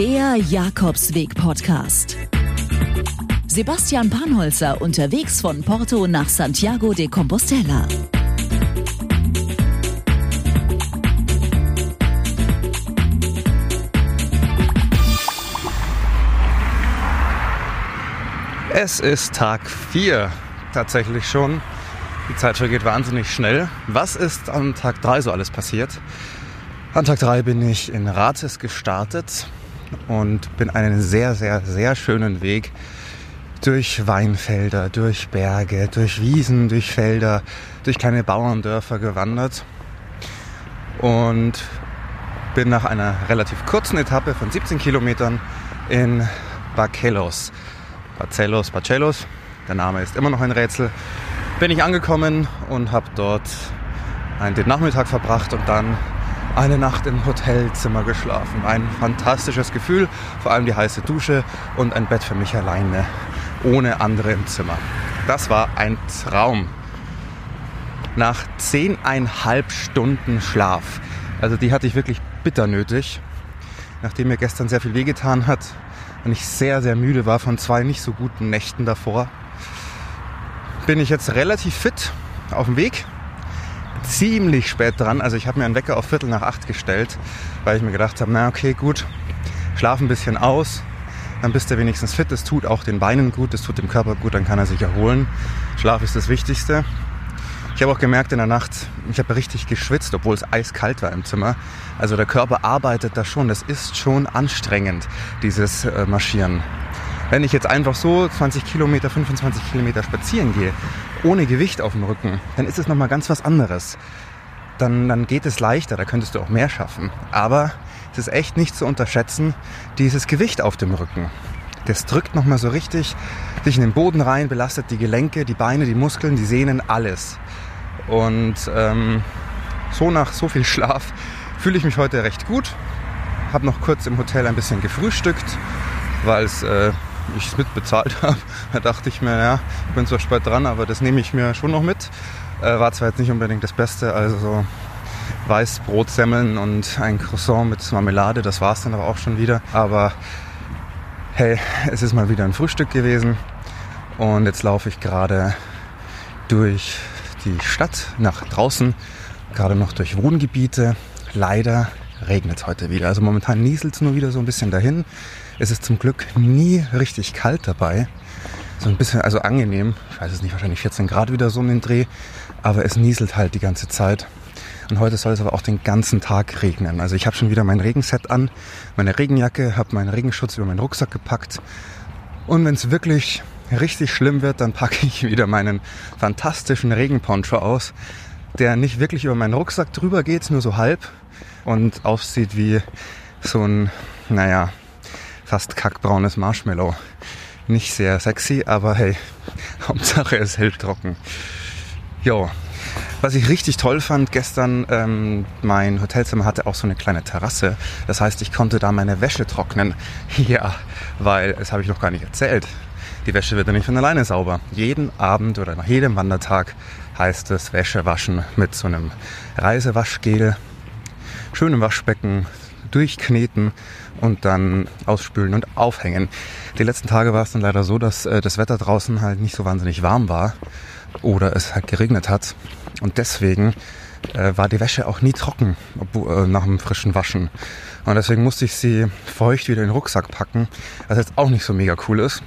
Der Jakobsweg-Podcast. Sebastian Panholzer unterwegs von Porto nach Santiago de Compostela. Es ist Tag 4 tatsächlich schon. Die Zeit vergeht wahnsinnig schnell. Was ist an Tag 3 so alles passiert? An Tag 3 bin ich in Rates gestartet und bin einen sehr, sehr, sehr schönen Weg durch Weinfelder, durch Berge, durch Wiesen, durch Felder, durch kleine Bauerndörfer gewandert und bin nach einer relativ kurzen Etappe von 17 Kilometern in Barcelos, Barcelos, Barcelos, der Name ist immer noch ein Rätsel, bin ich angekommen und habe dort einen den Nachmittag verbracht und dann eine Nacht im Hotelzimmer geschlafen. Ein fantastisches Gefühl, vor allem die heiße Dusche und ein Bett für mich alleine, ohne andere im Zimmer. Das war ein Traum. Nach zehneinhalb Stunden Schlaf, also die hatte ich wirklich bitter nötig, nachdem mir gestern sehr viel wehgetan hat und ich sehr, sehr müde war von zwei nicht so guten Nächten davor, bin ich jetzt relativ fit auf dem Weg ziemlich spät dran. Also ich habe mir einen Wecker auf Viertel nach acht gestellt, weil ich mir gedacht habe, na okay, gut, schlaf ein bisschen aus, dann bist du wenigstens fit. Das tut auch den Beinen gut, das tut dem Körper gut, dann kann er sich erholen. Schlaf ist das Wichtigste. Ich habe auch gemerkt in der Nacht, ich habe richtig geschwitzt, obwohl es eiskalt war im Zimmer. Also der Körper arbeitet da schon. Das ist schon anstrengend, dieses äh, Marschieren. Wenn ich jetzt einfach so 20 Kilometer, 25 Kilometer spazieren gehe, ohne Gewicht auf dem Rücken, dann ist es nochmal ganz was anderes. Dann, dann geht es leichter, da könntest du auch mehr schaffen. Aber es ist echt nicht zu unterschätzen, dieses Gewicht auf dem Rücken. Das drückt nochmal so richtig dich in den Boden rein, belastet die Gelenke, die Beine, die Muskeln, die Sehnen, alles. Und ähm, so nach so viel Schlaf fühle ich mich heute recht gut. Habe noch kurz im Hotel ein bisschen gefrühstückt, weil es äh, ich es mitbezahlt habe. Da dachte ich mir, ja, ich bin zwar spät dran, aber das nehme ich mir schon noch mit. Äh, war zwar jetzt nicht unbedingt das Beste, also so Weißbrotsemmeln und ein Croissant mit Marmelade, das war es dann aber auch schon wieder. Aber hey, es ist mal wieder ein Frühstück gewesen und jetzt laufe ich gerade durch die Stadt nach draußen, gerade noch durch Wohngebiete. Leider regnet es heute wieder. Also momentan nieselt es nur wieder so ein bisschen dahin. Es ist zum Glück nie richtig kalt dabei. So ein bisschen, also angenehm. Ich weiß es nicht, wahrscheinlich 14 Grad wieder so in den Dreh. Aber es nieselt halt die ganze Zeit. Und heute soll es aber auch den ganzen Tag regnen. Also ich habe schon wieder mein Regenset an, meine Regenjacke, habe meinen Regenschutz über meinen Rucksack gepackt. Und wenn es wirklich richtig schlimm wird, dann packe ich wieder meinen fantastischen Regenponcho aus, der nicht wirklich über meinen Rucksack drüber geht, nur so halb und aussieht wie so ein, naja, fast kackbraunes Marshmallow. Nicht sehr sexy, aber hey, Hauptsache es hält trocken. Jo, was ich richtig toll fand gestern, ähm, mein Hotelzimmer hatte auch so eine kleine Terrasse. Das heißt, ich konnte da meine Wäsche trocknen. Ja, weil, das habe ich noch gar nicht erzählt. Die Wäsche wird ja nicht von alleine sauber. Jeden Abend oder nach jedem Wandertag heißt es Wäsche waschen mit so einem Reisewaschgel, schönem Waschbecken, durchkneten und dann ausspülen und aufhängen. Die letzten Tage war es dann leider so, dass äh, das Wetter draußen halt nicht so wahnsinnig warm war oder es halt geregnet hat. Und deswegen äh, war die Wäsche auch nie trocken obwohl, äh, nach dem frischen Waschen. Und deswegen musste ich sie feucht wieder in den Rucksack packen, was jetzt auch nicht so mega cool ist.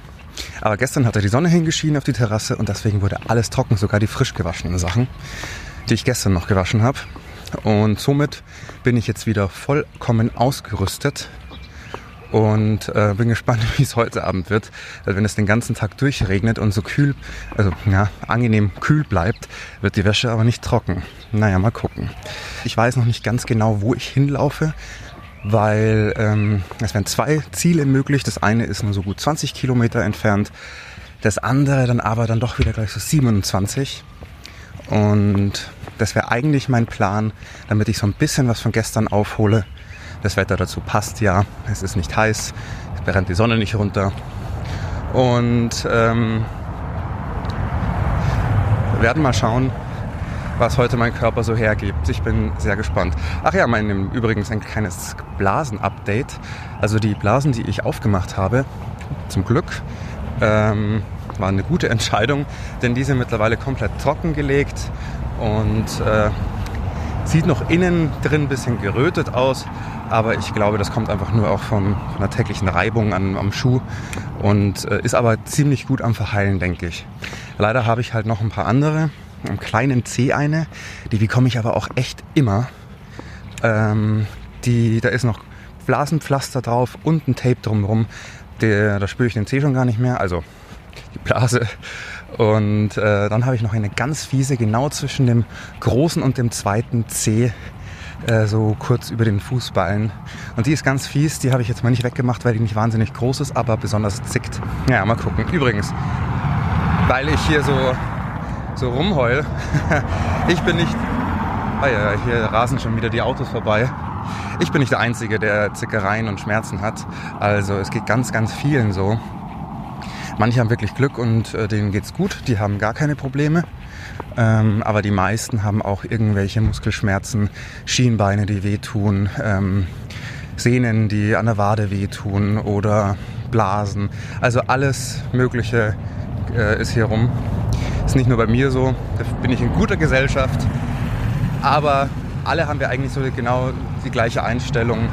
Aber gestern hat er die Sonne hingeschienen auf die Terrasse und deswegen wurde alles trocken, sogar die frisch gewaschenen Sachen, die ich gestern noch gewaschen habe. Und somit bin ich jetzt wieder vollkommen ausgerüstet und äh, bin gespannt, wie es heute Abend wird. Weil wenn es den ganzen Tag durchregnet und so kühl, also ja, angenehm kühl bleibt, wird die Wäsche aber nicht trocken. Naja, mal gucken. Ich weiß noch nicht ganz genau, wo ich hinlaufe, weil ähm, es wären zwei Ziele möglich. Das eine ist nur so gut 20 Kilometer entfernt, das andere dann aber dann doch wieder gleich so 27. Und das wäre eigentlich mein Plan, damit ich so ein bisschen was von gestern aufhole. Das Wetter dazu passt ja. Es ist nicht heiß, es brennt die Sonne nicht runter. Und ähm, wir werden mal schauen, was heute mein Körper so hergibt. Ich bin sehr gespannt. Ach ja, mein übrigens ein kleines Blasen-Update. Also die Blasen, die ich aufgemacht habe, zum Glück, ähm, war eine gute Entscheidung, denn die sind mittlerweile komplett trockengelegt und äh, sieht noch innen drin ein bisschen gerötet aus, aber ich glaube, das kommt einfach nur auch von, von der täglichen Reibung an, am Schuh und äh, ist aber ziemlich gut am Verheilen, denke ich. Leider habe ich halt noch ein paar andere, am kleinen C eine, die bekomme ich aber auch echt immer. Ähm, die, da ist noch Blasenpflaster drauf und ein Tape drumherum. Da spüre ich den C schon gar nicht mehr, also die Blase. Und äh, dann habe ich noch eine ganz fiese, genau zwischen dem großen und dem zweiten C, äh, so kurz über den Fußballen. Und die ist ganz fies, die habe ich jetzt mal nicht weggemacht, weil die nicht wahnsinnig groß ist, aber besonders zickt. Ja, mal gucken. Übrigens, weil ich hier so, so rumheul, ich bin nicht... Ah ja, hier rasen schon wieder die Autos vorbei. Ich bin nicht der Einzige, der Zickereien und Schmerzen hat. Also es geht ganz, ganz vielen so. Manche haben wirklich Glück und äh, denen geht's gut, die haben gar keine Probleme. Ähm, aber die meisten haben auch irgendwelche Muskelschmerzen, Schienbeine, die wehtun, ähm, Sehnen, die an der Wade wehtun oder Blasen. Also alles Mögliche äh, ist hier rum. Ist nicht nur bei mir so, da bin ich in guter Gesellschaft. Aber alle haben wir eigentlich so genau die gleiche Einstellung.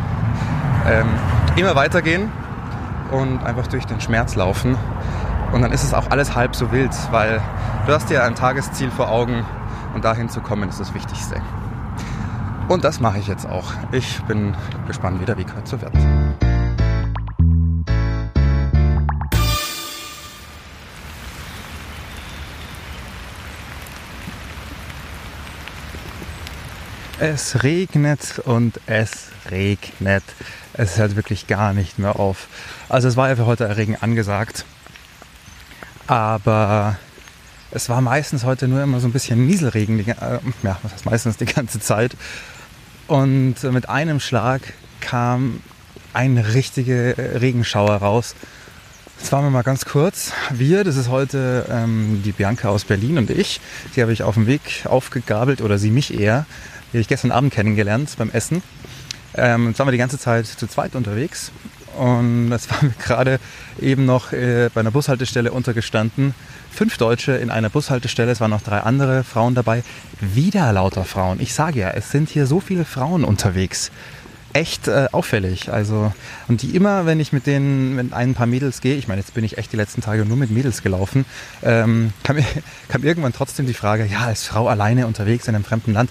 Ähm, immer weitergehen und einfach durch den Schmerz laufen. Und dann ist es auch alles halb so wild, weil du hast dir ein Tagesziel vor Augen und dahin zu kommen ist das Wichtigste. Und das mache ich jetzt auch. Ich bin gespannt, wie der Weg heute so wird. Es regnet und es regnet. Es hört wirklich gar nicht mehr auf. Also es war ja für heute Regen angesagt. Aber es war meistens heute nur immer so ein bisschen Nieselregen, die, äh, ja, was heißt meistens die ganze Zeit. Und mit einem Schlag kam ein richtiger Regenschauer raus. Jetzt waren wir mal ganz kurz. Wir, das ist heute ähm, die Bianca aus Berlin und ich. Die habe ich auf dem Weg aufgegabelt oder sie mich eher. Die habe ich gestern Abend kennengelernt beim Essen. Ähm, jetzt waren wir die ganze Zeit zu zweit unterwegs und das waren wir gerade eben noch äh, bei einer Bushaltestelle untergestanden. Fünf Deutsche in einer Bushaltestelle, es waren noch drei andere Frauen dabei. Wieder lauter Frauen. Ich sage ja, es sind hier so viele Frauen unterwegs. Echt äh, auffällig. Also, und die immer, wenn ich mit denen, mit ein paar Mädels gehe, ich meine, jetzt bin ich echt die letzten Tage nur mit Mädels gelaufen, ähm, kam, kam irgendwann trotzdem die Frage, ja, als Frau alleine unterwegs in einem fremden Land.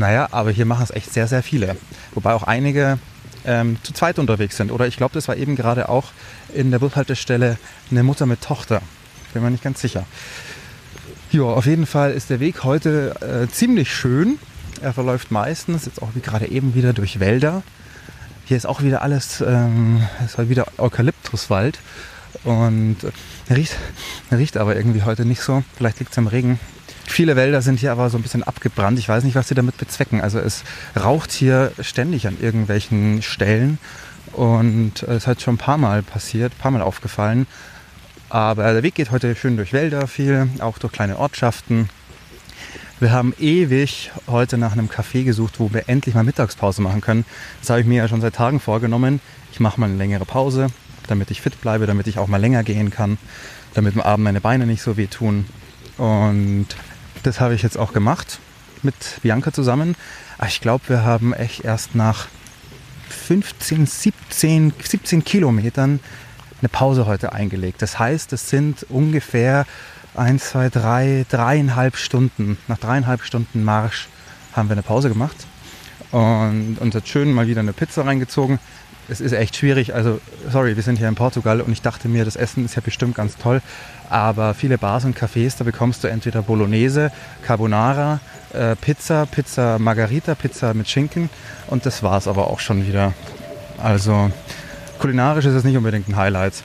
Naja, aber hier machen es echt sehr, sehr viele. Wobei auch einige ähm, zu zweit unterwegs sind. Oder ich glaube, das war eben gerade auch in der Bushaltestelle eine Mutter mit Tochter. Bin mir nicht ganz sicher. Ja, auf jeden Fall ist der Weg heute äh, ziemlich schön. Er verläuft meistens, jetzt auch wie gerade eben wieder durch Wälder. Hier ist auch wieder alles, ähm, es war wieder Eukalyptuswald. Und äh, riecht, riecht aber irgendwie heute nicht so. Vielleicht liegt es am Regen. Viele Wälder sind hier aber so ein bisschen abgebrannt. Ich weiß nicht, was sie damit bezwecken. Also es raucht hier ständig an irgendwelchen Stellen und es hat schon ein paar Mal passiert, ein paar Mal aufgefallen. Aber der Weg geht heute schön durch Wälder viel, auch durch kleine Ortschaften. Wir haben ewig heute nach einem Café gesucht, wo wir endlich mal Mittagspause machen können. Das habe ich mir ja schon seit Tagen vorgenommen. Ich mache mal eine längere Pause, damit ich fit bleibe, damit ich auch mal länger gehen kann, damit am Abend meine Beine nicht so wehtun. Und das habe ich jetzt auch gemacht mit Bianca zusammen. Ich glaube, wir haben echt erst nach 15, 17, 17 Kilometern eine Pause heute eingelegt. Das heißt, es sind ungefähr 1, 2, 3, dreieinhalb Stunden. Nach dreieinhalb Stunden Marsch haben wir eine Pause gemacht und uns hat schön mal wieder eine Pizza reingezogen es ist echt schwierig. Also, sorry, wir sind hier in Portugal und ich dachte mir, das Essen ist ja bestimmt ganz toll. Aber viele Bars und Cafés, da bekommst du entweder Bolognese, Carbonara, äh, Pizza, Pizza Margarita, Pizza mit Schinken. Und das war es aber auch schon wieder. Also, kulinarisch ist es nicht unbedingt ein Highlight.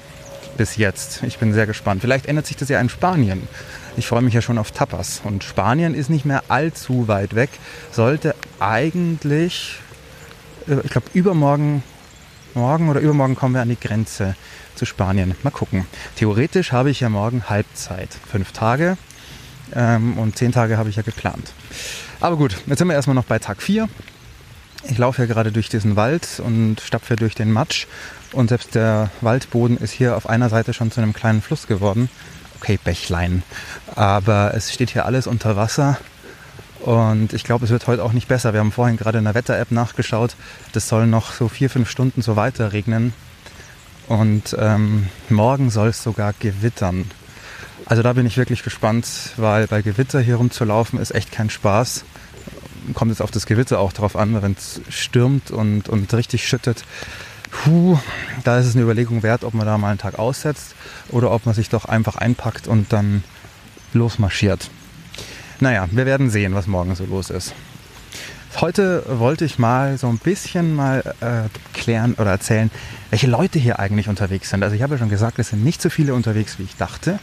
Bis jetzt. Ich bin sehr gespannt. Vielleicht ändert sich das ja in Spanien. Ich freue mich ja schon auf Tapas. Und Spanien ist nicht mehr allzu weit weg. Sollte eigentlich, äh, ich glaube, übermorgen Morgen oder übermorgen kommen wir an die Grenze zu Spanien. Mal gucken. Theoretisch habe ich ja morgen Halbzeit. Fünf Tage. Ähm, und zehn Tage habe ich ja geplant. Aber gut, jetzt sind wir erstmal noch bei Tag 4. Ich laufe ja gerade durch diesen Wald und stapfe durch den Matsch. Und selbst der Waldboden ist hier auf einer Seite schon zu einem kleinen Fluss geworden. Okay, Bächlein. Aber es steht hier alles unter Wasser. Und ich glaube, es wird heute auch nicht besser. Wir haben vorhin gerade in der Wetter-App nachgeschaut. Das soll noch so vier, fünf Stunden so weiter regnen. Und ähm, morgen soll es sogar gewittern. Also da bin ich wirklich gespannt, weil bei Gewitter hier rumzulaufen ist echt kein Spaß. Kommt jetzt auf das Gewitter auch drauf an, wenn es stürmt und, und richtig schüttet. Puh, da ist es eine Überlegung wert, ob man da mal einen Tag aussetzt oder ob man sich doch einfach einpackt und dann losmarschiert. Naja, wir werden sehen, was morgen so los ist. Heute wollte ich mal so ein bisschen mal äh, klären oder erzählen, welche Leute hier eigentlich unterwegs sind. Also ich habe ja schon gesagt, es sind nicht so viele unterwegs, wie ich dachte.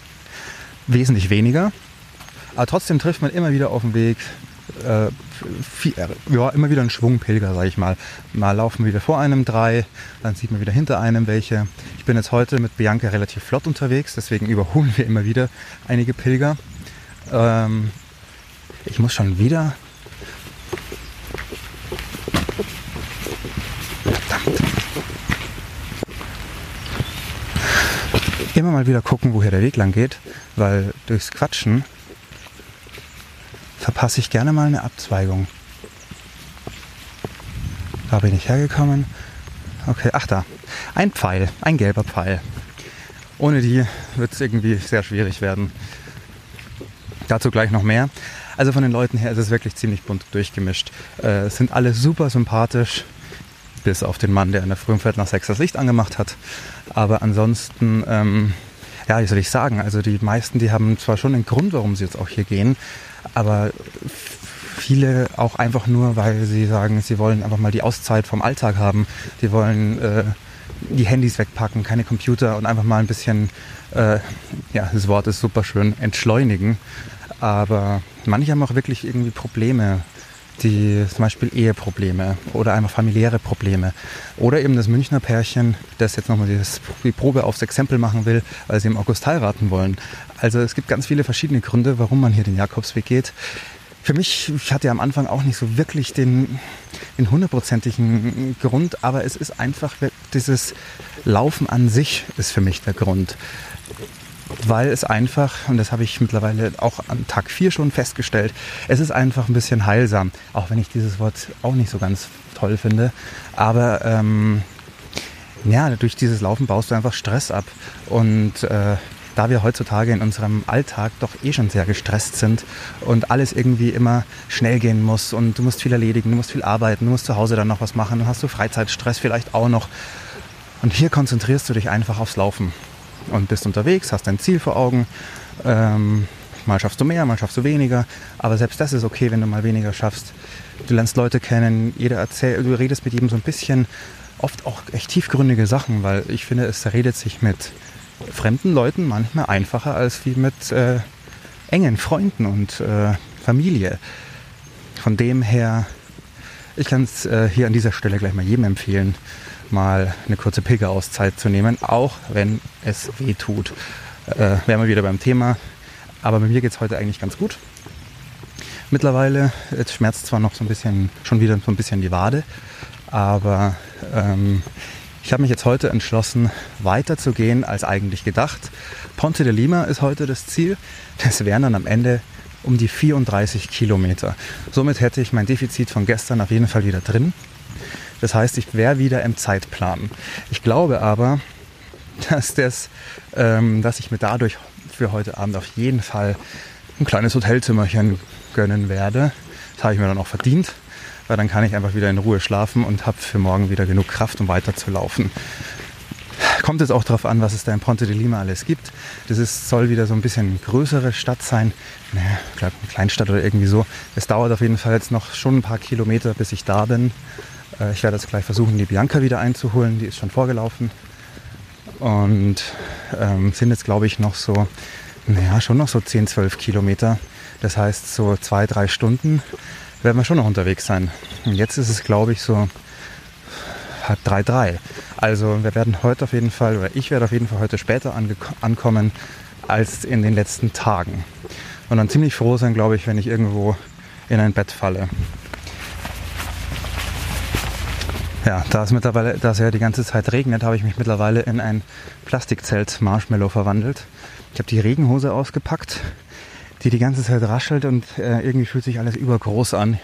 Wesentlich weniger. Aber trotzdem trifft man immer wieder auf dem Weg äh, viel, äh, ja, immer wieder ein Schwung Pilger, sage ich mal. Mal laufen wieder vor einem drei, dann sieht man wieder hinter einem welche. Ich bin jetzt heute mit Bianca relativ flott unterwegs, deswegen überholen wir immer wieder einige Pilger. Ähm, ich muss schon wieder. Verdammt. Immer mal wieder gucken, woher der Weg lang geht, weil durchs Quatschen verpasse ich gerne mal eine Abzweigung. Da bin ich hergekommen. Okay, ach da. Ein Pfeil, ein gelber Pfeil. Ohne die wird es irgendwie sehr schwierig werden. Dazu gleich noch mehr. Also von den Leuten her ist es wirklich ziemlich bunt durchgemischt. Äh, es sind alle super sympathisch, bis auf den Mann, der in der frühen Viertel nach sechs das Licht angemacht hat. Aber ansonsten, ähm, ja, wie soll ich sagen, also die meisten, die haben zwar schon einen Grund, warum sie jetzt auch hier gehen, aber viele auch einfach nur, weil sie sagen, sie wollen einfach mal die Auszeit vom Alltag haben. Die wollen äh, die Handys wegpacken, keine Computer und einfach mal ein bisschen, äh, ja, das Wort ist super schön, entschleunigen. Aber manche haben auch wirklich irgendwie Probleme, die zum Beispiel Eheprobleme oder einfach familiäre Probleme. Oder eben das Münchner Pärchen, das jetzt nochmal die Probe aufs Exempel machen will, weil sie im August heiraten wollen. Also es gibt ganz viele verschiedene Gründe, warum man hier den Jakobsweg geht. Für mich, ich hatte am Anfang auch nicht so wirklich den, den hundertprozentigen Grund, aber es ist einfach dieses Laufen an sich ist für mich der Grund weil es einfach, und das habe ich mittlerweile auch am Tag 4 schon festgestellt, es ist einfach ein bisschen heilsam, auch wenn ich dieses Wort auch nicht so ganz toll finde. Aber ähm, ja, durch dieses Laufen baust du einfach Stress ab. Und äh, da wir heutzutage in unserem Alltag doch eh schon sehr gestresst sind und alles irgendwie immer schnell gehen muss und du musst viel erledigen, du musst viel arbeiten, du musst zu Hause dann noch was machen, dann hast du Freizeitstress vielleicht auch noch. Und hier konzentrierst du dich einfach aufs Laufen und bist unterwegs, hast dein Ziel vor Augen. Ähm, mal schaffst du mehr, mal schaffst du weniger. Aber selbst das ist okay, wenn du mal weniger schaffst. Du lernst Leute kennen, jeder erzählt, du redest mit jedem so ein bisschen, oft auch echt tiefgründige Sachen, weil ich finde, es redet sich mit fremden Leuten manchmal einfacher als wie mit äh, engen Freunden und äh, Familie. Von dem her, ich kann es äh, hier an dieser Stelle gleich mal jedem empfehlen, mal eine kurze Pilgerauszeit zu nehmen, auch wenn es weh tut. Äh, wären wir wieder beim Thema. Aber bei mir geht es heute eigentlich ganz gut. Mittlerweile, jetzt schmerzt zwar noch so ein bisschen, schon wieder so ein bisschen die Wade, aber ähm, ich habe mich jetzt heute entschlossen, weiter zu gehen als eigentlich gedacht. Ponte de Lima ist heute das Ziel. Das wären dann am Ende um die 34 Kilometer. Somit hätte ich mein Defizit von gestern auf jeden Fall wieder drin. Das heißt, ich wäre wieder im Zeitplan. Ich glaube aber, dass, das, ähm, dass ich mir dadurch für heute Abend auf jeden Fall ein kleines Hotelzimmerchen gönnen werde. Das habe ich mir dann auch verdient, weil dann kann ich einfach wieder in Ruhe schlafen und habe für morgen wieder genug Kraft, um weiterzulaufen. Kommt jetzt auch darauf an, was es da in Ponte de Lima alles gibt. Das ist, soll wieder so ein bisschen größere Stadt sein. Naja, ich glaube, eine Kleinstadt oder irgendwie so. Es dauert auf jeden Fall jetzt noch schon ein paar Kilometer, bis ich da bin. Äh, ich werde jetzt gleich versuchen, die Bianca wieder einzuholen. Die ist schon vorgelaufen. Und ähm, sind jetzt, glaube ich, noch so, naja, schon noch so 10, 12 Kilometer. Das heißt, so zwei, drei Stunden werden wir schon noch unterwegs sein. Und jetzt ist es, glaube ich, so halb drei, drei. Also wir werden heute auf jeden Fall, oder ich werde auf jeden Fall heute später ankommen als in den letzten Tagen. und dann ziemlich froh sein, glaube ich, wenn ich irgendwo in ein Bett falle. Ja, da es mittlerweile, da es ja die ganze Zeit regnet, habe ich mich mittlerweile in ein Plastikzelt Marshmallow verwandelt. Ich habe die Regenhose ausgepackt, die die ganze Zeit raschelt und äh, irgendwie fühlt sich alles übergroß an.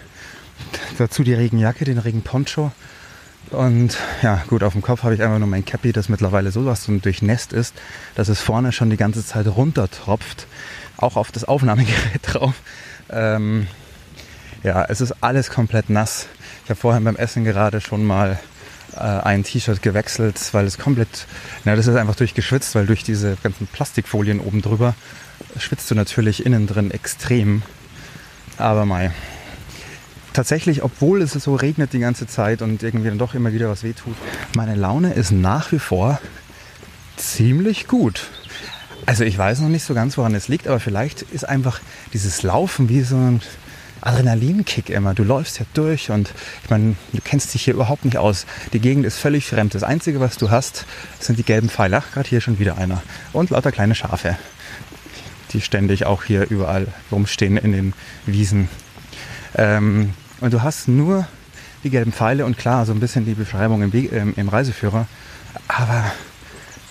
Dazu die Regenjacke, den Regenponcho. Und ja, gut, auf dem Kopf habe ich einfach nur mein Cappy, das mittlerweile sowas so durchnässt ist, dass es vorne schon die ganze Zeit runtertropft. Auch auf das Aufnahmegerät drauf. Ähm, ja, es ist alles komplett nass. Ich habe vorhin beim Essen gerade schon mal äh, ein T-Shirt gewechselt, weil es komplett, na, das ist einfach durchgeschwitzt, weil durch diese ganzen Plastikfolien oben drüber schwitzt du natürlich innen drin extrem. Aber mei. Tatsächlich, obwohl es so regnet die ganze Zeit und irgendwie dann doch immer wieder was wehtut, meine Laune ist nach wie vor ziemlich gut. Also ich weiß noch nicht so ganz, woran es liegt, aber vielleicht ist einfach dieses Laufen wie so ein Adrenalinkick immer. Du läufst ja durch und ich meine, du kennst dich hier überhaupt nicht aus. Die Gegend ist völlig fremd. Das Einzige, was du hast, sind die gelben Pfeiler. Gerade hier schon wieder einer. Und lauter kleine Schafe, die ständig auch hier überall rumstehen in den Wiesen. Ähm, und du hast nur die gelben Pfeile und klar, so ein bisschen die Beschreibung im, Weg, ähm, im Reiseführer. Aber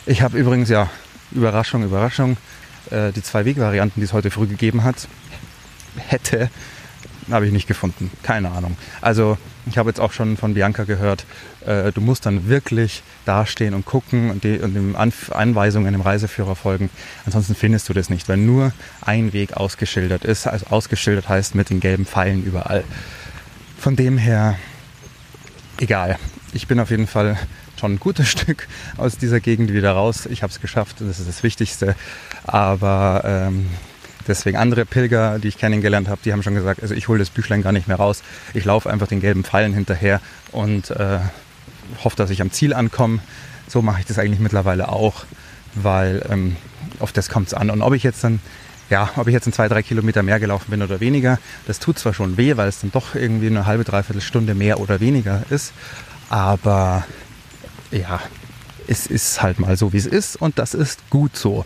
ich habe übrigens, ja, Überraschung, Überraschung, äh, die zwei Wegvarianten, die es heute früh gegeben hat, hätte habe ich nicht gefunden. Keine Ahnung. Also ich habe jetzt auch schon von Bianca gehört, äh, du musst dann wirklich dastehen und gucken und, die, und den Anf Anweisungen im Reiseführer folgen. Ansonsten findest du das nicht, weil nur ein Weg ausgeschildert ist. Also ausgeschildert heißt mit den gelben Pfeilen überall. Von dem her, egal. Ich bin auf jeden Fall schon ein gutes Stück aus dieser Gegend wieder raus. Ich habe es geschafft, das ist das Wichtigste. Aber ähm, Deswegen andere Pilger, die ich kennengelernt habe, die haben schon gesagt, also ich hole das Büchlein gar nicht mehr raus. Ich laufe einfach den gelben Pfeilen hinterher und äh, hoffe, dass ich am Ziel ankomme. So mache ich das eigentlich mittlerweile auch, weil ähm, auf das kommt es an. Und ob ich jetzt dann, ja, ob ich jetzt in zwei, drei Kilometer mehr gelaufen bin oder weniger, das tut zwar schon weh, weil es dann doch irgendwie eine halbe, dreiviertel Stunde mehr oder weniger ist. Aber ja, es ist halt mal so, wie es ist und das ist gut so.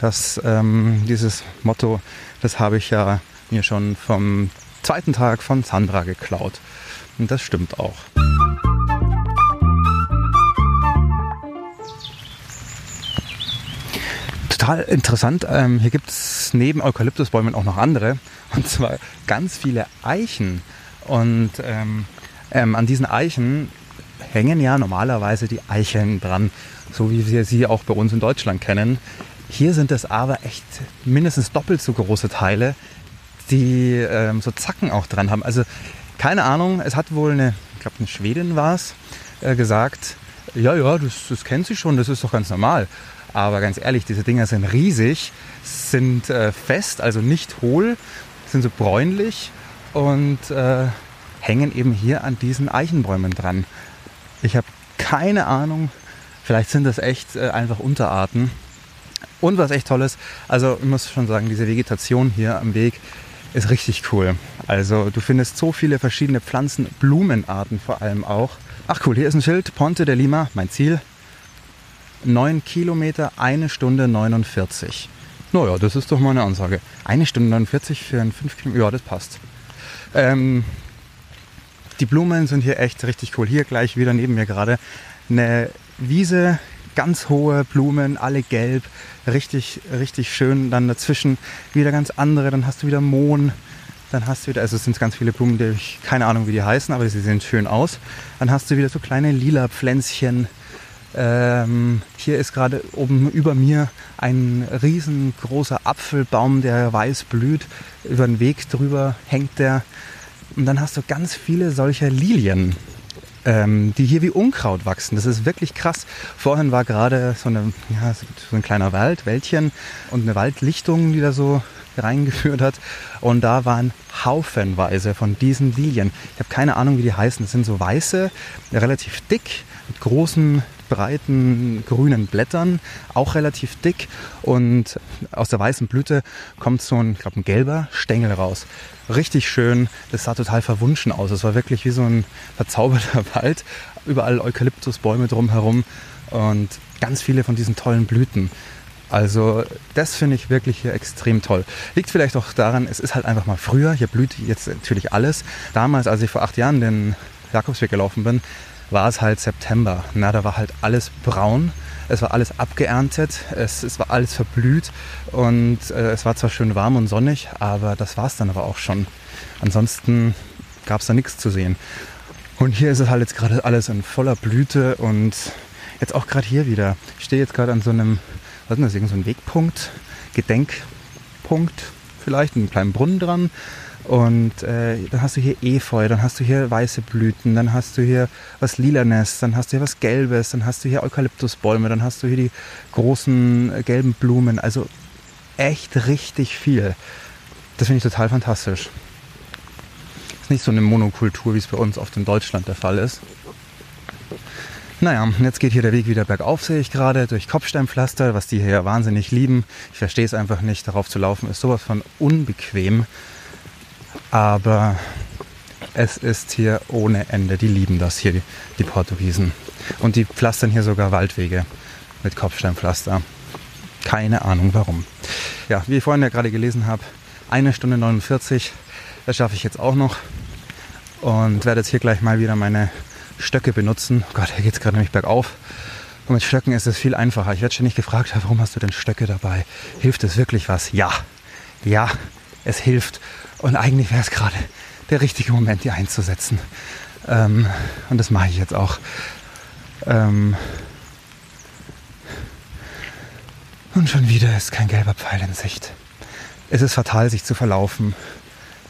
Das, ähm, dieses Motto, das habe ich ja mir schon vom zweiten Tag von Sandra geklaut. Und das stimmt auch. Total interessant. Ähm, hier gibt es neben Eukalyptusbäumen auch noch andere. Und zwar ganz viele Eichen. Und ähm, ähm, an diesen Eichen hängen ja normalerweise die Eicheln dran, so wie wir sie auch bei uns in Deutschland kennen. Hier sind es aber echt mindestens doppelt so große Teile, die ähm, so Zacken auch dran haben. Also keine Ahnung, es hat wohl eine, ich glaube eine Schwedin war es, äh, gesagt, ja, ja, das, das kennt sie schon, das ist doch ganz normal. Aber ganz ehrlich, diese Dinger sind riesig, sind äh, fest, also nicht hohl, sind so bräunlich und äh, hängen eben hier an diesen Eichenbäumen dran. Ich habe keine Ahnung, vielleicht sind das echt äh, einfach Unterarten und was echt toll ist, also ich muss schon sagen, diese Vegetation hier am Weg ist richtig cool. Also du findest so viele verschiedene Pflanzen, Blumenarten vor allem auch. Ach cool, hier ist ein Schild, Ponte de Lima, mein Ziel. 9 Kilometer, eine Stunde 49. Naja, das ist doch mal eine Ansage. Eine Stunde 49 für ein 5 Kilometer, ja, das passt. Ähm, die Blumen sind hier echt richtig cool. Hier gleich wieder neben mir gerade eine Wiese ganz hohe Blumen, alle gelb, richtig, richtig schön. Dann dazwischen wieder ganz andere, dann hast du wieder Mohn, dann hast du wieder, also es sind ganz viele Blumen, die ich keine Ahnung, wie die heißen, aber sie sehen schön aus. Dann hast du wieder so kleine lila Pflänzchen. Ähm, hier ist gerade oben über mir ein riesengroßer Apfelbaum, der weiß blüht. Über den Weg drüber hängt der. Und dann hast du ganz viele solcher Lilien ähm, die hier wie Unkraut wachsen. Das ist wirklich krass. Vorhin war gerade so, eine, ja, so ein kleiner Wald, Wäldchen und eine Waldlichtung, die da so reingeführt hat. Und da waren haufenweise von diesen Lilien. Ich habe keine Ahnung, wie die heißen. Das sind so weiße, relativ dick, mit großen, breiten, grünen Blättern, auch relativ dick. Und aus der weißen Blüte kommt so ein, ich glaube, ein gelber Stängel raus richtig schön. Das sah total verwunschen aus. Es war wirklich wie so ein verzauberter Wald. Überall Eukalyptusbäume drumherum und ganz viele von diesen tollen Blüten. Also das finde ich wirklich hier extrem toll. Liegt vielleicht auch daran, es ist halt einfach mal früher, hier blüht jetzt natürlich alles. Damals, als ich vor acht Jahren den Jakobsweg gelaufen bin, war es halt September. Na, da war halt alles braun, es war alles abgeerntet, es, es war alles verblüht und äh, es war zwar schön warm und sonnig, aber das war es dann aber auch schon. Ansonsten gab es da nichts zu sehen. Und hier ist es halt jetzt gerade alles in voller Blüte und jetzt auch gerade hier wieder. Ich stehe jetzt gerade an so einem, was ist das, irgendein so Wegpunkt, Gedenkpunkt vielleicht, einen kleinen Brunnen dran. Und äh, dann hast du hier Efeu, dann hast du hier weiße Blüten, dann hast du hier was Lilanes, dann hast du hier was Gelbes, dann hast du hier Eukalyptusbäume, dann hast du hier die großen äh, gelben Blumen. Also echt richtig viel. Das finde ich total fantastisch. Ist nicht so eine Monokultur, wie es bei uns oft in Deutschland der Fall ist. Naja, jetzt geht hier der Weg wieder bergauf, sehe ich gerade, durch Kopfsteinpflaster, was die hier wahnsinnig lieben. Ich verstehe es einfach nicht, darauf zu laufen, ist sowas von unbequem. Aber es ist hier ohne Ende. Die lieben das hier, die, die Portugiesen. Und die pflastern hier sogar Waldwege mit Kopfsteinpflaster. Keine Ahnung warum. Ja, wie ich vorhin ja gerade gelesen habe, eine Stunde 49, das schaffe ich jetzt auch noch. Und werde jetzt hier gleich mal wieder meine Stöcke benutzen. Oh Gott, hier geht es gerade nämlich bergauf. Und mit Stöcken ist es viel einfacher. Ich werde ständig gefragt, warum hast du denn Stöcke dabei? Hilft es wirklich was? Ja, ja, es hilft. Und eigentlich wäre es gerade der richtige Moment, die einzusetzen. Ähm, und das mache ich jetzt auch. Ähm und schon wieder ist kein gelber Pfeil in Sicht. Es ist fatal, sich zu verlaufen,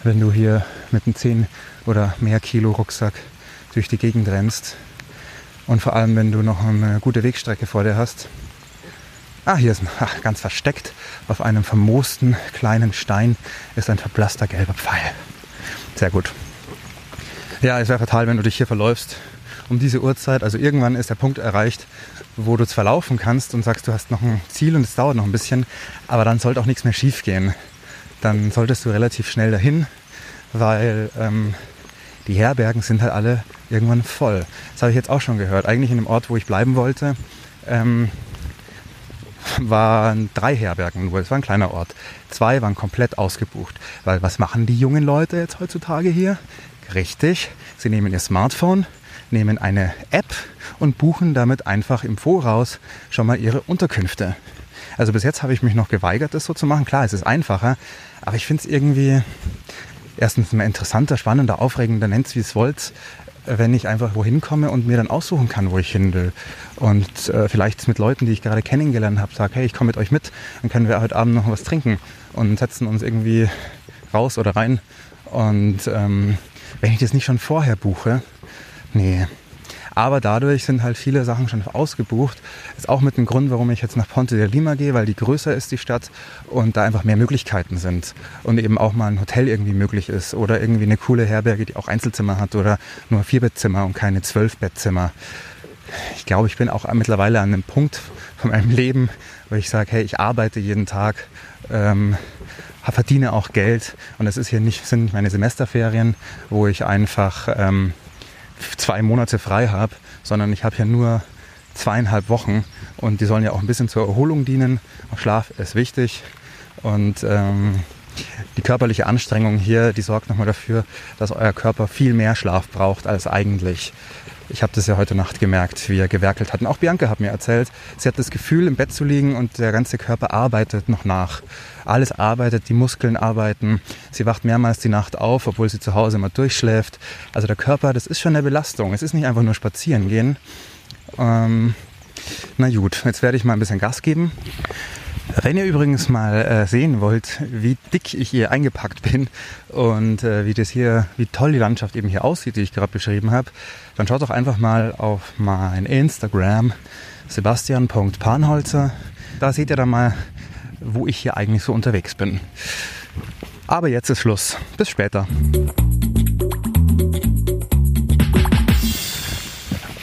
wenn du hier mit einem 10 oder mehr Kilo Rucksack durch die Gegend rennst. Und vor allem, wenn du noch eine gute Wegstrecke vor dir hast. Ah, hier ist ein, ach, ganz versteckt auf einem vermoosten kleinen Stein ist ein verblasster gelber Pfeil. Sehr gut. Ja, es wäre fatal, wenn du dich hier verläufst um diese Uhrzeit. Also irgendwann ist der Punkt erreicht, wo du zwar laufen kannst und sagst, du hast noch ein Ziel und es dauert noch ein bisschen, aber dann sollte auch nichts mehr schief gehen. Dann solltest du relativ schnell dahin, weil ähm, die Herbergen sind halt alle irgendwann voll. Das habe ich jetzt auch schon gehört. Eigentlich in dem Ort, wo ich bleiben wollte, ähm, waren drei Herbergen nur. Es war ein kleiner Ort. Zwei waren komplett ausgebucht. Weil was machen die jungen Leute jetzt heutzutage hier? Richtig, sie nehmen ihr Smartphone, nehmen eine App und buchen damit einfach im Voraus schon mal ihre Unterkünfte. Also bis jetzt habe ich mich noch geweigert, das so zu machen. Klar, es ist einfacher, aber ich finde es irgendwie erstens mehr interessanter, spannender, aufregender, nennt es wie es wollt, wenn ich einfach wohin komme und mir dann aussuchen kann, wo ich hin will. Und äh, vielleicht mit Leuten, die ich gerade kennengelernt habe, sage, hey, ich komme mit euch mit, dann können wir heute Abend noch was trinken und setzen uns irgendwie raus oder rein. Und ähm, wenn ich das nicht schon vorher buche, nee, aber dadurch sind halt viele Sachen schon ausgebucht. Ist auch mit dem Grund, warum ich jetzt nach Ponte de Lima gehe, weil die größer ist, die Stadt, und da einfach mehr Möglichkeiten sind. Und eben auch mal ein Hotel irgendwie möglich ist oder irgendwie eine coole Herberge, die auch Einzelzimmer hat oder nur Vierbettzimmer und keine Zwölfbettzimmer. Ich glaube, ich bin auch mittlerweile an einem Punkt von meinem Leben, wo ich sage, hey, ich arbeite jeden Tag, ähm, verdiene auch Geld und es ist hier nicht, sind meine Semesterferien, wo ich einfach ähm, zwei Monate frei habe, sondern ich habe ja nur zweieinhalb Wochen und die sollen ja auch ein bisschen zur Erholung dienen. Schlaf ist wichtig und ähm, die körperliche Anstrengung hier, die sorgt nochmal dafür, dass euer Körper viel mehr Schlaf braucht als eigentlich. Ich habe das ja heute Nacht gemerkt, wie er gewerkelt hat. Und auch Bianca hat mir erzählt, sie hat das Gefühl, im Bett zu liegen und der ganze Körper arbeitet noch nach. Alles arbeitet, die Muskeln arbeiten. Sie wacht mehrmals die Nacht auf, obwohl sie zu Hause immer durchschläft. Also der Körper, das ist schon eine Belastung. Es ist nicht einfach nur spazieren gehen. Ähm, na gut, jetzt werde ich mal ein bisschen Gas geben. Wenn ihr übrigens mal äh, sehen wollt, wie dick ich hier eingepackt bin und äh, wie das hier, wie toll die Landschaft eben hier aussieht, die ich gerade beschrieben habe, dann schaut doch einfach mal auf mein Instagram sebastian.panholzer. Da seht ihr dann mal, wo ich hier eigentlich so unterwegs bin. Aber jetzt ist Schluss. Bis später.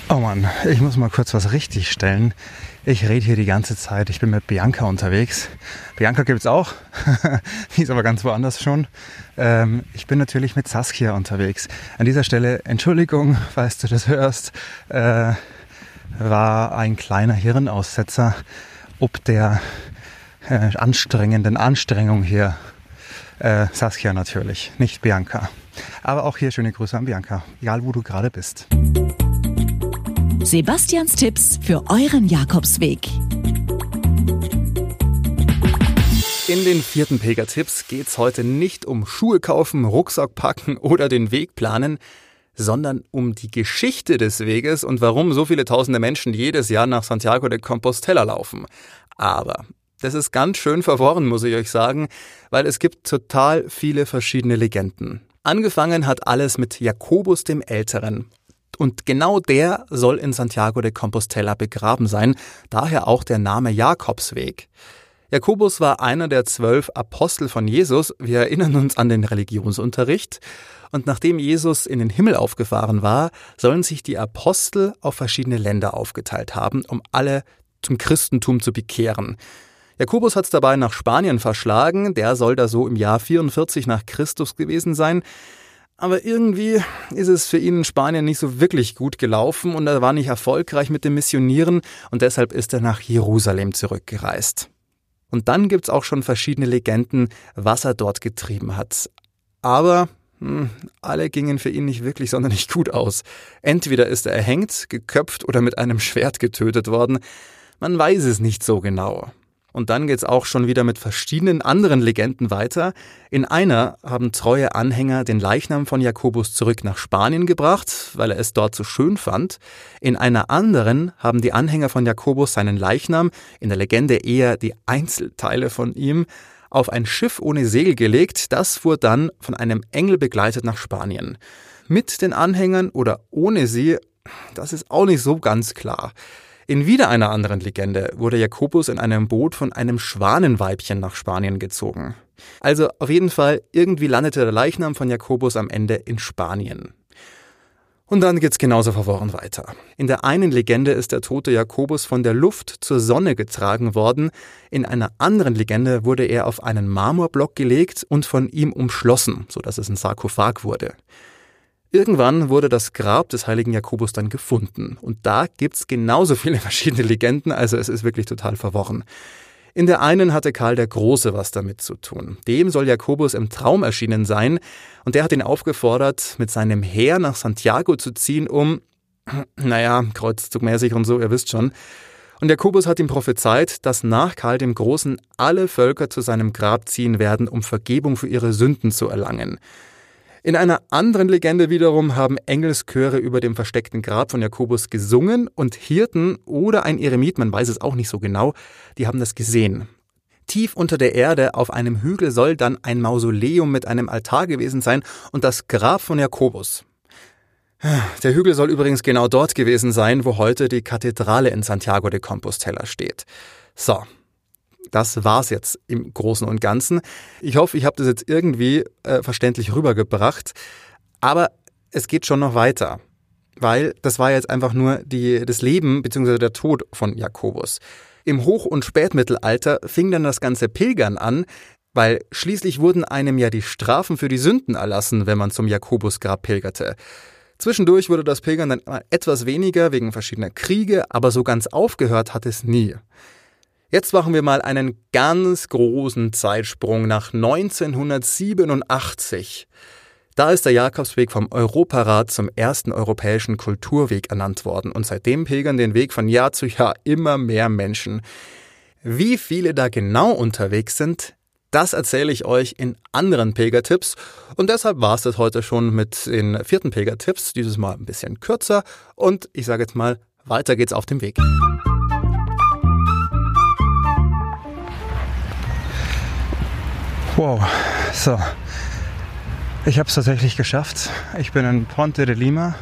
Oh Mann, ich muss mal kurz was richtig stellen. Ich rede hier die ganze Zeit. Ich bin mit Bianca unterwegs. Bianca gibt es auch. die ist aber ganz woanders schon. Ähm, ich bin natürlich mit Saskia unterwegs. An dieser Stelle Entschuldigung, falls du das hörst. Äh, war ein kleiner Hirnaussetzer. Ob der äh, anstrengenden Anstrengung hier. Äh, Saskia natürlich, nicht Bianca. Aber auch hier schöne Grüße an Bianca, egal wo du gerade bist. Sebastians Tipps für euren Jakobsweg. In den vierten Pilgertipps geht es heute nicht um Schuhe kaufen, Rucksack packen oder den Weg planen, sondern um die Geschichte des Weges und warum so viele tausende Menschen jedes Jahr nach Santiago de Compostela laufen. Aber das ist ganz schön verworren, muss ich euch sagen, weil es gibt total viele verschiedene Legenden. Angefangen hat alles mit Jakobus dem Älteren. Und genau der soll in Santiago de Compostela begraben sein, daher auch der Name Jakobsweg. Jakobus war einer der zwölf Apostel von Jesus. Wir erinnern uns an den Religionsunterricht. Und nachdem Jesus in den Himmel aufgefahren war, sollen sich die Apostel auf verschiedene Länder aufgeteilt haben, um alle zum Christentum zu bekehren. Jakobus hat es dabei nach Spanien verschlagen, der soll da so im Jahr 44 nach Christus gewesen sein. Aber irgendwie ist es für ihn in Spanien nicht so wirklich gut gelaufen und er war nicht erfolgreich mit dem Missionieren und deshalb ist er nach Jerusalem zurückgereist. Und dann gibt's auch schon verschiedene Legenden, was er dort getrieben hat. Aber hm, alle gingen für ihn nicht wirklich sonderlich gut aus. Entweder ist er erhängt, geköpft oder mit einem Schwert getötet worden. Man weiß es nicht so genau. Und dann geht's auch schon wieder mit verschiedenen anderen Legenden weiter. In einer haben treue Anhänger den Leichnam von Jakobus zurück nach Spanien gebracht, weil er es dort so schön fand. In einer anderen haben die Anhänger von Jakobus seinen Leichnam, in der Legende eher die Einzelteile von ihm, auf ein Schiff ohne Segel gelegt. Das fuhr dann von einem Engel begleitet nach Spanien. Mit den Anhängern oder ohne sie, das ist auch nicht so ganz klar. In wieder einer anderen Legende wurde Jakobus in einem Boot von einem Schwanenweibchen nach Spanien gezogen. Also auf jeden Fall, irgendwie landete der Leichnam von Jakobus am Ende in Spanien. Und dann geht's genauso verworren weiter. In der einen Legende ist der tote Jakobus von der Luft zur Sonne getragen worden, in einer anderen Legende wurde er auf einen Marmorblock gelegt und von ihm umschlossen, so dass es ein Sarkophag wurde. Irgendwann wurde das Grab des heiligen Jakobus dann gefunden. Und da gibt's genauso viele verschiedene Legenden, also es ist wirklich total verworren. In der einen hatte Karl der Große was damit zu tun. Dem soll Jakobus im Traum erschienen sein und der hat ihn aufgefordert, mit seinem Heer nach Santiago zu ziehen, um, naja, kreuzzugmäßig und so, ihr wisst schon. Und Jakobus hat ihm prophezeit, dass nach Karl dem Großen alle Völker zu seinem Grab ziehen werden, um Vergebung für ihre Sünden zu erlangen. In einer anderen Legende wiederum haben Engelschöre über dem versteckten Grab von Jakobus gesungen und Hirten oder ein Eremit, man weiß es auch nicht so genau, die haben das gesehen. Tief unter der Erde auf einem Hügel soll dann ein Mausoleum mit einem Altar gewesen sein und das Grab von Jakobus. Der Hügel soll übrigens genau dort gewesen sein, wo heute die Kathedrale in Santiago de Compostela steht. So, das war's jetzt im Großen und Ganzen. Ich hoffe, ich habe das jetzt irgendwie äh, verständlich rübergebracht. Aber es geht schon noch weiter. Weil das war jetzt einfach nur die, das Leben bzw. der Tod von Jakobus. Im Hoch- und Spätmittelalter fing dann das ganze Pilgern an, weil schließlich wurden einem ja die Strafen für die Sünden erlassen, wenn man zum Jakobusgrab pilgerte. Zwischendurch wurde das Pilgern dann etwas weniger wegen verschiedener Kriege, aber so ganz aufgehört hat es nie. Jetzt machen wir mal einen ganz großen Zeitsprung nach 1987. Da ist der Jakobsweg vom Europarat zum ersten europäischen Kulturweg ernannt worden und seitdem pilgern den Weg von Jahr zu Jahr immer mehr Menschen. Wie viele da genau unterwegs sind, das erzähle ich euch in anderen Pilgertipps und deshalb war es das heute schon mit den vierten Pilgertipps, dieses Mal ein bisschen kürzer und ich sage jetzt mal, weiter geht's auf dem Weg. Wow, so. Ich habe es tatsächlich geschafft. Ich bin in Ponte de Lima.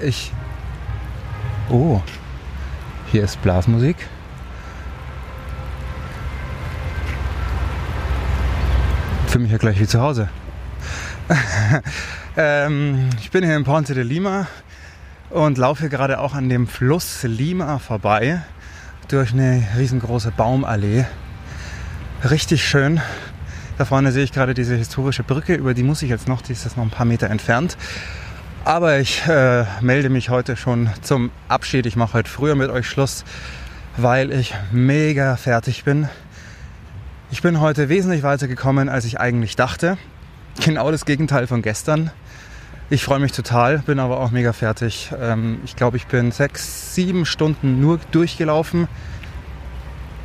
Ich. Oh, hier ist Blasmusik. Für mich ja gleich wie zu Hause. ähm, ich bin hier in Ponte de Lima und laufe gerade auch an dem Fluss Lima vorbei durch eine riesengroße Baumallee richtig schön. Da vorne sehe ich gerade diese historische Brücke, über die muss ich jetzt noch, die ist jetzt noch ein paar Meter entfernt. Aber ich äh, melde mich heute schon zum Abschied. Ich mache heute früher mit euch Schluss. weil ich mega fertig bin. Ich bin heute wesentlich weiter gekommen, als ich eigentlich dachte. Genau das Gegenteil von gestern. Ich freue mich total, bin aber auch mega fertig. Ähm, ich glaube, ich bin sechs, sieben Stunden nur durchgelaufen.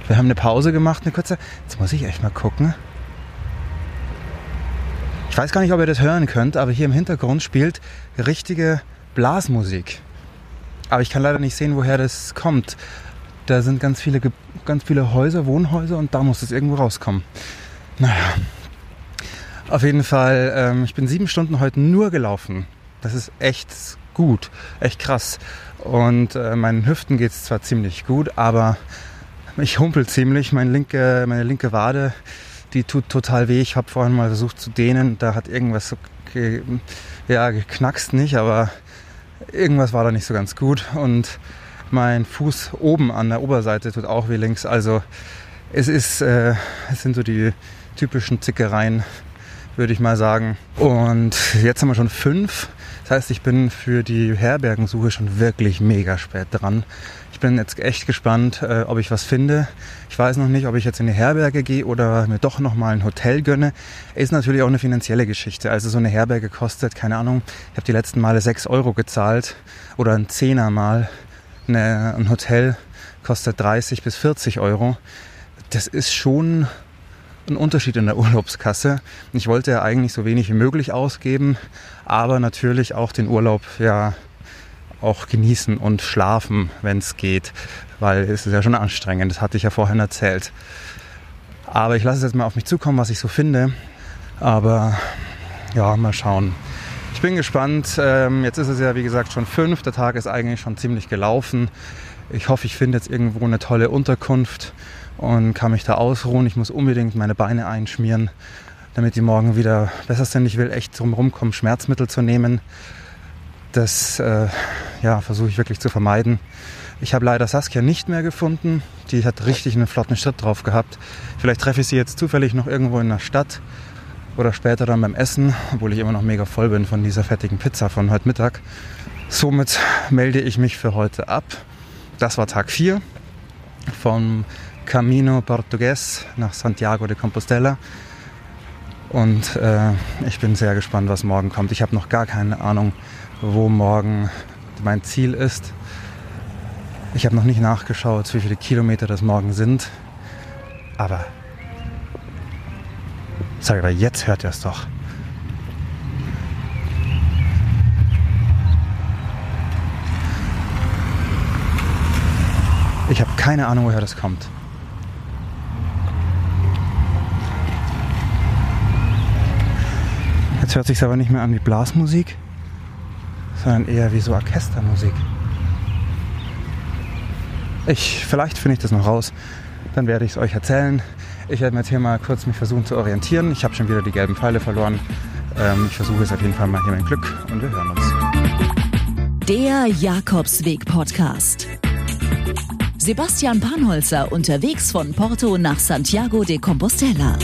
Wir haben eine Pause gemacht, eine kurze. Jetzt muss ich echt mal gucken. Ich weiß gar nicht, ob ihr das hören könnt, aber hier im Hintergrund spielt richtige Blasmusik. Aber ich kann leider nicht sehen, woher das kommt. Da sind ganz viele, ganz viele Häuser, Wohnhäuser und da muss es irgendwo rauskommen. Naja, auf jeden Fall, ähm, ich bin sieben Stunden heute nur gelaufen. Das ist echt gut, echt krass. Und äh, meinen Hüften geht es zwar ziemlich gut, aber ich humpel ziemlich. Meine linke, meine linke Wade, die tut total weh. Ich habe vorhin mal versucht zu dehnen. Da hat irgendwas so ge ja, geknackst nicht, aber irgendwas war da nicht so ganz gut. Und mein Fuß oben an der Oberseite tut auch weh links. Also es ist, äh, es sind so die typischen Zickereien, würde ich mal sagen. Und jetzt haben wir schon fünf. Das heißt, ich bin für die Herbergensuche schon wirklich mega spät dran. Ich bin jetzt echt gespannt, äh, ob ich was finde. Ich weiß noch nicht, ob ich jetzt in eine Herberge gehe oder mir doch nochmal ein Hotel gönne. Ist natürlich auch eine finanzielle Geschichte. Also so eine Herberge kostet, keine Ahnung, ich habe die letzten Male sechs Euro gezahlt oder ein Zehner mal. Eine, ein Hotel kostet 30 bis 40 Euro. Das ist schon ein Unterschied in der Urlaubskasse. Ich wollte ja eigentlich so wenig wie möglich ausgeben, aber natürlich auch den Urlaub ja auch genießen und schlafen, wenn es geht, weil es ist ja schon anstrengend. Das hatte ich ja vorhin erzählt. Aber ich lasse es jetzt mal auf mich zukommen, was ich so finde. Aber ja, mal schauen. Ich bin gespannt. Ähm, jetzt ist es ja, wie gesagt, schon fünf. Der Tag ist eigentlich schon ziemlich gelaufen. Ich hoffe, ich finde jetzt irgendwo eine tolle Unterkunft und kann mich da ausruhen. Ich muss unbedingt meine Beine einschmieren, damit die morgen wieder besser sind. Ich will echt drum rumkommen, Schmerzmittel zu nehmen. Das äh, ja, versuche ich wirklich zu vermeiden. Ich habe leider Saskia nicht mehr gefunden. Die hat richtig einen flotten Schritt drauf gehabt. Vielleicht treffe ich sie jetzt zufällig noch irgendwo in der Stadt oder später dann beim Essen, obwohl ich immer noch mega voll bin von dieser fettigen Pizza von heute Mittag. Somit melde ich mich für heute ab. Das war Tag 4 vom Camino Portugues nach Santiago de Compostela. Und äh, ich bin sehr gespannt, was morgen kommt. Ich habe noch gar keine Ahnung, wo morgen mein Ziel ist. Ich habe noch nicht nachgeschaut, wie viele Kilometer das morgen sind. Aber, sag aber jetzt hört ihr es doch. Ich habe keine Ahnung, woher das kommt. Jetzt hört sich aber nicht mehr an wie Blasmusik, sondern eher wie so Orchestermusik. Ich, vielleicht finde ich das noch raus, dann werde ich es euch erzählen. Ich werde mir jetzt hier mal kurz mich versuchen zu orientieren. Ich habe schon wieder die gelben Pfeile verloren. Ähm, ich versuche es auf jeden Fall mal hier mein Glück und wir hören uns. Der Jakobsweg Podcast. Sebastian Panholzer unterwegs von Porto nach Santiago de Compostela.